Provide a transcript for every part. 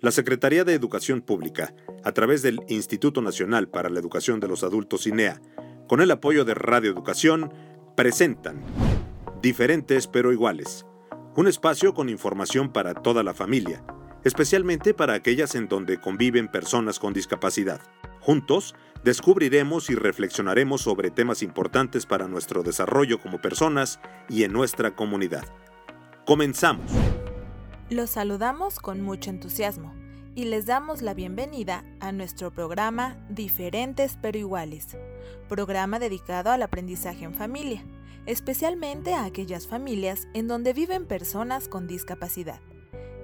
La Secretaría de Educación Pública, a través del Instituto Nacional para la Educación de los Adultos INEA, con el apoyo de Radio Educación, presentan Diferentes pero iguales, un espacio con información para toda la familia, especialmente para aquellas en donde conviven personas con discapacidad. Juntos, descubriremos y reflexionaremos sobre temas importantes para nuestro desarrollo como personas y en nuestra comunidad. Comenzamos. Los saludamos con mucho entusiasmo y les damos la bienvenida a nuestro programa Diferentes pero iguales, programa dedicado al aprendizaje en familia, especialmente a aquellas familias en donde viven personas con discapacidad.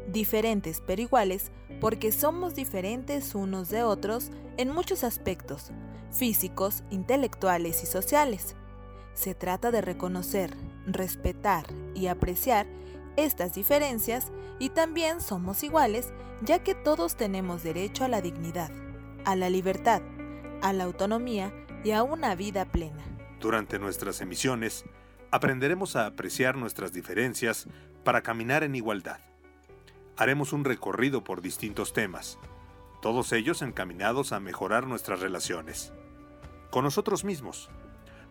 Diferentes pero iguales porque somos diferentes unos de otros en muchos aspectos, físicos, intelectuales y sociales. Se trata de reconocer, respetar y apreciar estas diferencias y también somos iguales ya que todos tenemos derecho a la dignidad, a la libertad, a la autonomía y a una vida plena. Durante nuestras emisiones, aprenderemos a apreciar nuestras diferencias para caminar en igualdad. Haremos un recorrido por distintos temas, todos ellos encaminados a mejorar nuestras relaciones, con nosotros mismos,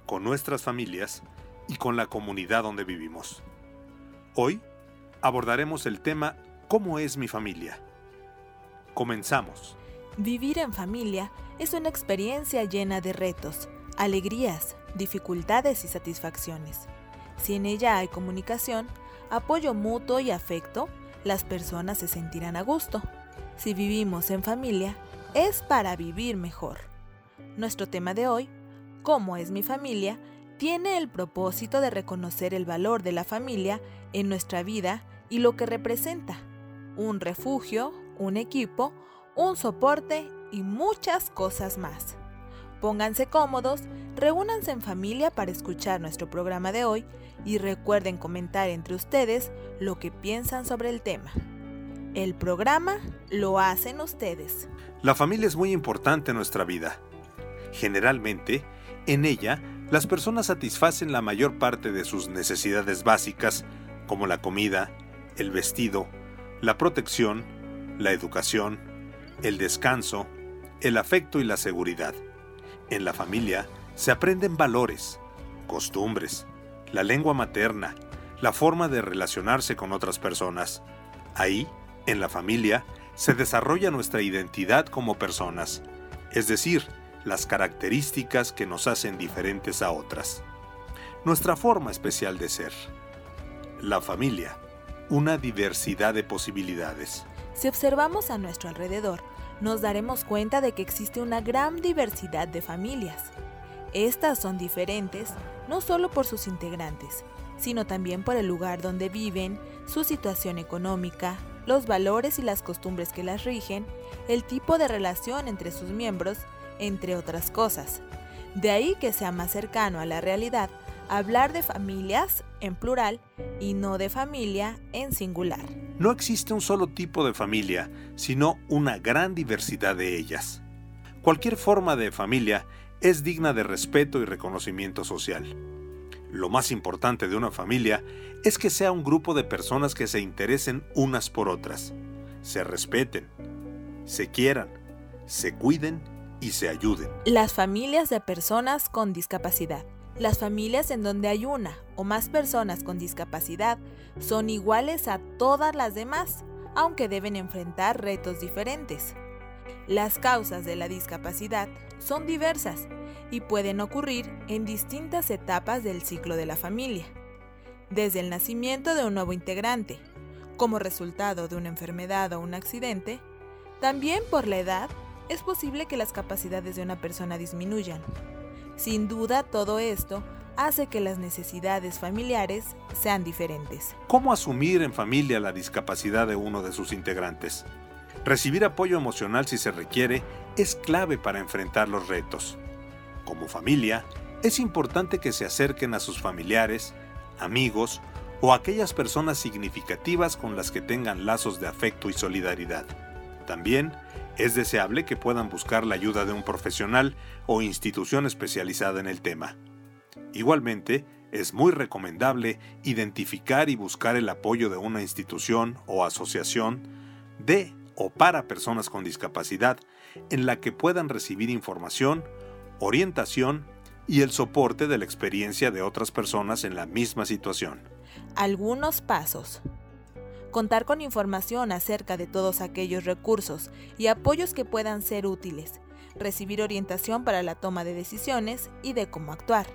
con nuestras familias y con la comunidad donde vivimos. Hoy abordaremos el tema ¿Cómo es mi familia? Comenzamos. Vivir en familia es una experiencia llena de retos, alegrías, dificultades y satisfacciones. Si en ella hay comunicación, apoyo mutuo y afecto, las personas se sentirán a gusto. Si vivimos en familia, es para vivir mejor. Nuestro tema de hoy, ¿Cómo es mi familia?, tiene el propósito de reconocer el valor de la familia en nuestra vida y lo que representa. Un refugio, un equipo, un soporte y muchas cosas más. Pónganse cómodos, reúnanse en familia para escuchar nuestro programa de hoy y recuerden comentar entre ustedes lo que piensan sobre el tema. El programa lo hacen ustedes. La familia es muy importante en nuestra vida. Generalmente, en ella, las personas satisfacen la mayor parte de sus necesidades básicas, como la comida, el vestido, la protección, la educación, el descanso, el afecto y la seguridad. En la familia se aprenden valores, costumbres, la lengua materna, la forma de relacionarse con otras personas. Ahí, en la familia, se desarrolla nuestra identidad como personas, es decir, las características que nos hacen diferentes a otras. Nuestra forma especial de ser. La familia una diversidad de posibilidades. Si observamos a nuestro alrededor, nos daremos cuenta de que existe una gran diversidad de familias. Estas son diferentes no solo por sus integrantes, sino también por el lugar donde viven, su situación económica, los valores y las costumbres que las rigen, el tipo de relación entre sus miembros, entre otras cosas. De ahí que sea más cercano a la realidad hablar de familias en plural y no de familia en singular. No existe un solo tipo de familia, sino una gran diversidad de ellas. Cualquier forma de familia es digna de respeto y reconocimiento social. Lo más importante de una familia es que sea un grupo de personas que se interesen unas por otras, se respeten, se quieran, se cuiden se ayuden. Las familias de personas con discapacidad. Las familias en donde hay una o más personas con discapacidad son iguales a todas las demás, aunque deben enfrentar retos diferentes. Las causas de la discapacidad son diversas y pueden ocurrir en distintas etapas del ciclo de la familia, desde el nacimiento de un nuevo integrante, como resultado de una enfermedad o un accidente, también por la edad es posible que las capacidades de una persona disminuyan. Sin duda, todo esto hace que las necesidades familiares sean diferentes. ¿Cómo asumir en familia la discapacidad de uno de sus integrantes? Recibir apoyo emocional si se requiere es clave para enfrentar los retos. Como familia, es importante que se acerquen a sus familiares, amigos o aquellas personas significativas con las que tengan lazos de afecto y solidaridad. También es deseable que puedan buscar la ayuda de un profesional o institución especializada en el tema. Igualmente, es muy recomendable identificar y buscar el apoyo de una institución o asociación de o para personas con discapacidad en la que puedan recibir información, orientación y el soporte de la experiencia de otras personas en la misma situación. Algunos pasos. Contar con información acerca de todos aquellos recursos y apoyos que puedan ser útiles. Recibir orientación para la toma de decisiones y de cómo actuar.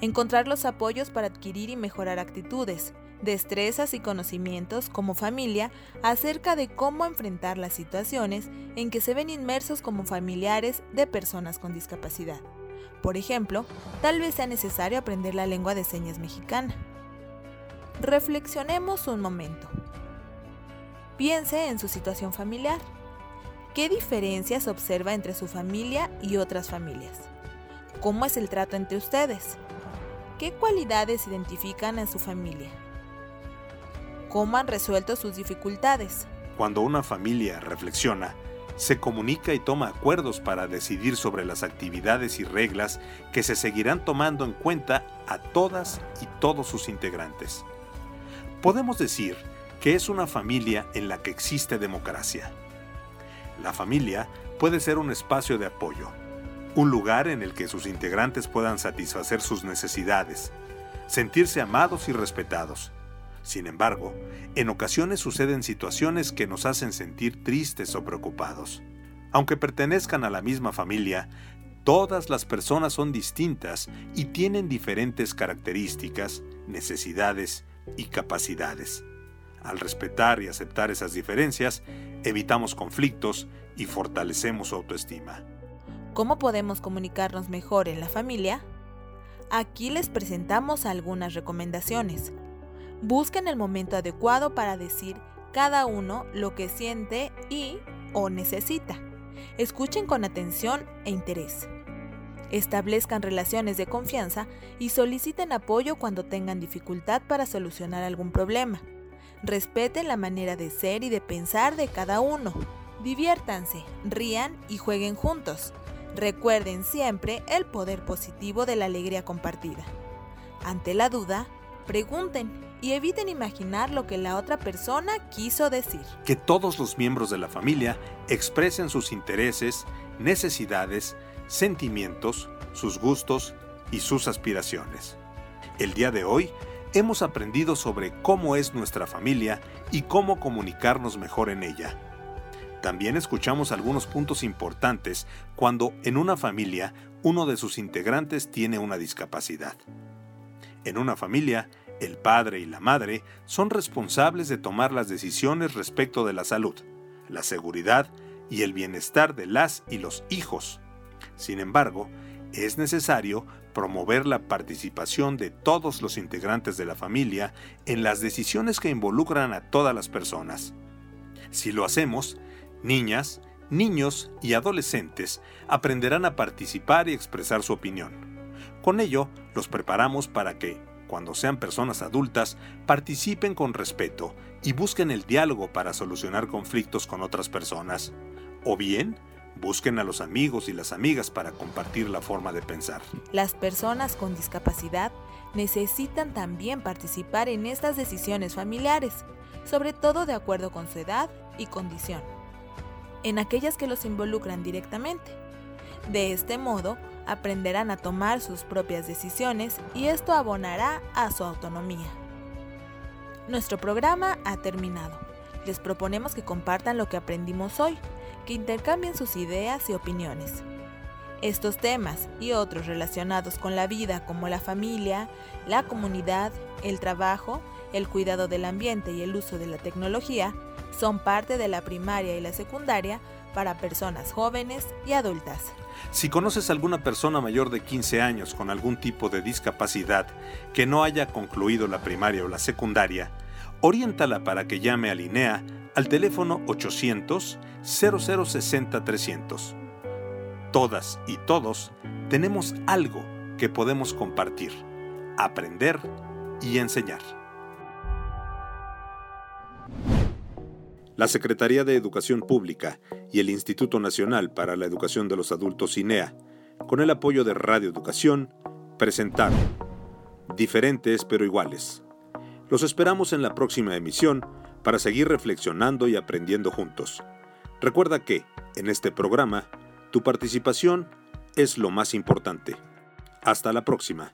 Encontrar los apoyos para adquirir y mejorar actitudes, destrezas y conocimientos como familia acerca de cómo enfrentar las situaciones en que se ven inmersos como familiares de personas con discapacidad. Por ejemplo, tal vez sea necesario aprender la lengua de señas mexicana. Reflexionemos un momento. Piense en su situación familiar. ¿Qué diferencias observa entre su familia y otras familias? ¿Cómo es el trato entre ustedes? ¿Qué cualidades identifican a su familia? ¿Cómo han resuelto sus dificultades? Cuando una familia reflexiona, se comunica y toma acuerdos para decidir sobre las actividades y reglas que se seguirán tomando en cuenta a todas y todos sus integrantes. Podemos decir que es una familia en la que existe democracia. La familia puede ser un espacio de apoyo, un lugar en el que sus integrantes puedan satisfacer sus necesidades, sentirse amados y respetados. Sin embargo, en ocasiones suceden situaciones que nos hacen sentir tristes o preocupados. Aunque pertenezcan a la misma familia, todas las personas son distintas y tienen diferentes características, necesidades y capacidades. Al respetar y aceptar esas diferencias, evitamos conflictos y fortalecemos su autoestima. ¿Cómo podemos comunicarnos mejor en la familia? Aquí les presentamos algunas recomendaciones. Busquen el momento adecuado para decir cada uno lo que siente y o necesita. Escuchen con atención e interés. Establezcan relaciones de confianza y soliciten apoyo cuando tengan dificultad para solucionar algún problema. Respeten la manera de ser y de pensar de cada uno. Diviértanse, rían y jueguen juntos. Recuerden siempre el poder positivo de la alegría compartida. Ante la duda, pregunten y eviten imaginar lo que la otra persona quiso decir. Que todos los miembros de la familia expresen sus intereses, necesidades, sentimientos, sus gustos y sus aspiraciones. El día de hoy hemos aprendido sobre cómo es nuestra familia y cómo comunicarnos mejor en ella. También escuchamos algunos puntos importantes cuando en una familia uno de sus integrantes tiene una discapacidad. En una familia, el padre y la madre son responsables de tomar las decisiones respecto de la salud, la seguridad y el bienestar de las y los hijos. Sin embargo, es necesario promover la participación de todos los integrantes de la familia en las decisiones que involucran a todas las personas. Si lo hacemos, niñas, niños y adolescentes aprenderán a participar y expresar su opinión. Con ello, los preparamos para que, cuando sean personas adultas, participen con respeto y busquen el diálogo para solucionar conflictos con otras personas. O bien, busquen a los amigos y las amigas para compartir la forma de pensar. Las personas con discapacidad necesitan también participar en estas decisiones familiares, sobre todo de acuerdo con su edad y condición, en aquellas que los involucran directamente. De este modo, aprenderán a tomar sus propias decisiones y esto abonará a su autonomía. Nuestro programa ha terminado. Les proponemos que compartan lo que aprendimos hoy, que intercambien sus ideas y opiniones. Estos temas y otros relacionados con la vida como la familia, la comunidad, el trabajo, el cuidado del ambiente y el uso de la tecnología son parte de la primaria y la secundaria para personas jóvenes y adultas. Si conoces a alguna persona mayor de 15 años con algún tipo de discapacidad que no haya concluido la primaria o la secundaria, oriéntala para que llame a Linea al teléfono 800 0060 300. Todas y todos tenemos algo que podemos compartir, aprender y enseñar. La Secretaría de Educación Pública y el Instituto Nacional para la Educación de los Adultos INEA, con el apoyo de Radio Educación, presentaron Diferentes pero iguales. Los esperamos en la próxima emisión para seguir reflexionando y aprendiendo juntos. Recuerda que, en este programa, tu participación es lo más importante. Hasta la próxima.